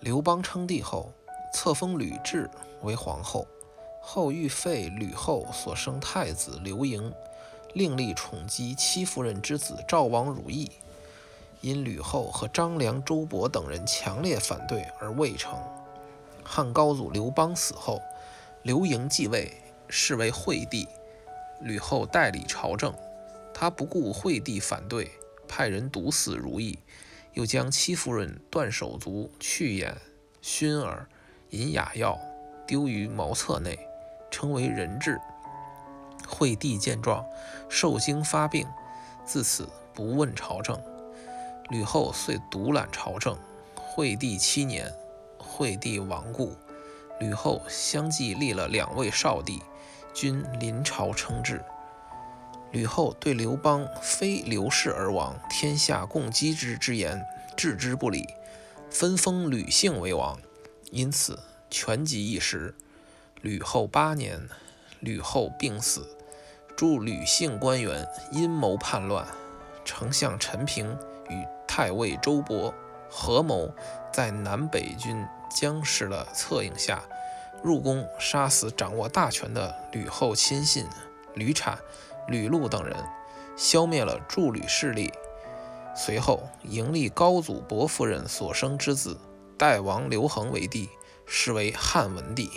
刘邦称帝后，册封吕雉为皇后，后欲废吕后所生太子刘盈，另立宠姬戚夫人之子赵王如意。因吕后和张良、周勃等人强烈反对而未成。汉高祖刘邦死后，刘盈继位，是为惠帝。吕后代理朝政，他不顾惠帝反对，派人毒死如意，又将戚夫人断手足、去眼、熏耳、饮哑药，丢于茅厕内，称为人质。惠帝见状，受惊发病，自此不问朝政。吕后遂独揽朝政。惠帝七年，惠帝亡故，吕后相继立了两位少帝，均临朝称制。吕后对刘邦非刘氏而亡，天下共击之之言置之不理，分封吕姓为王，因此权极一时。吕后八年，吕后病死，助吕姓官员阴谋叛乱，丞相陈平与太尉周勃合谋，在南北军将士的策应下，入宫杀死掌握大权的吕后亲信吕产、吕禄等人，消灭了助吕势力。随后迎立高祖伯夫人所生之子代王刘恒为帝，是为汉文帝。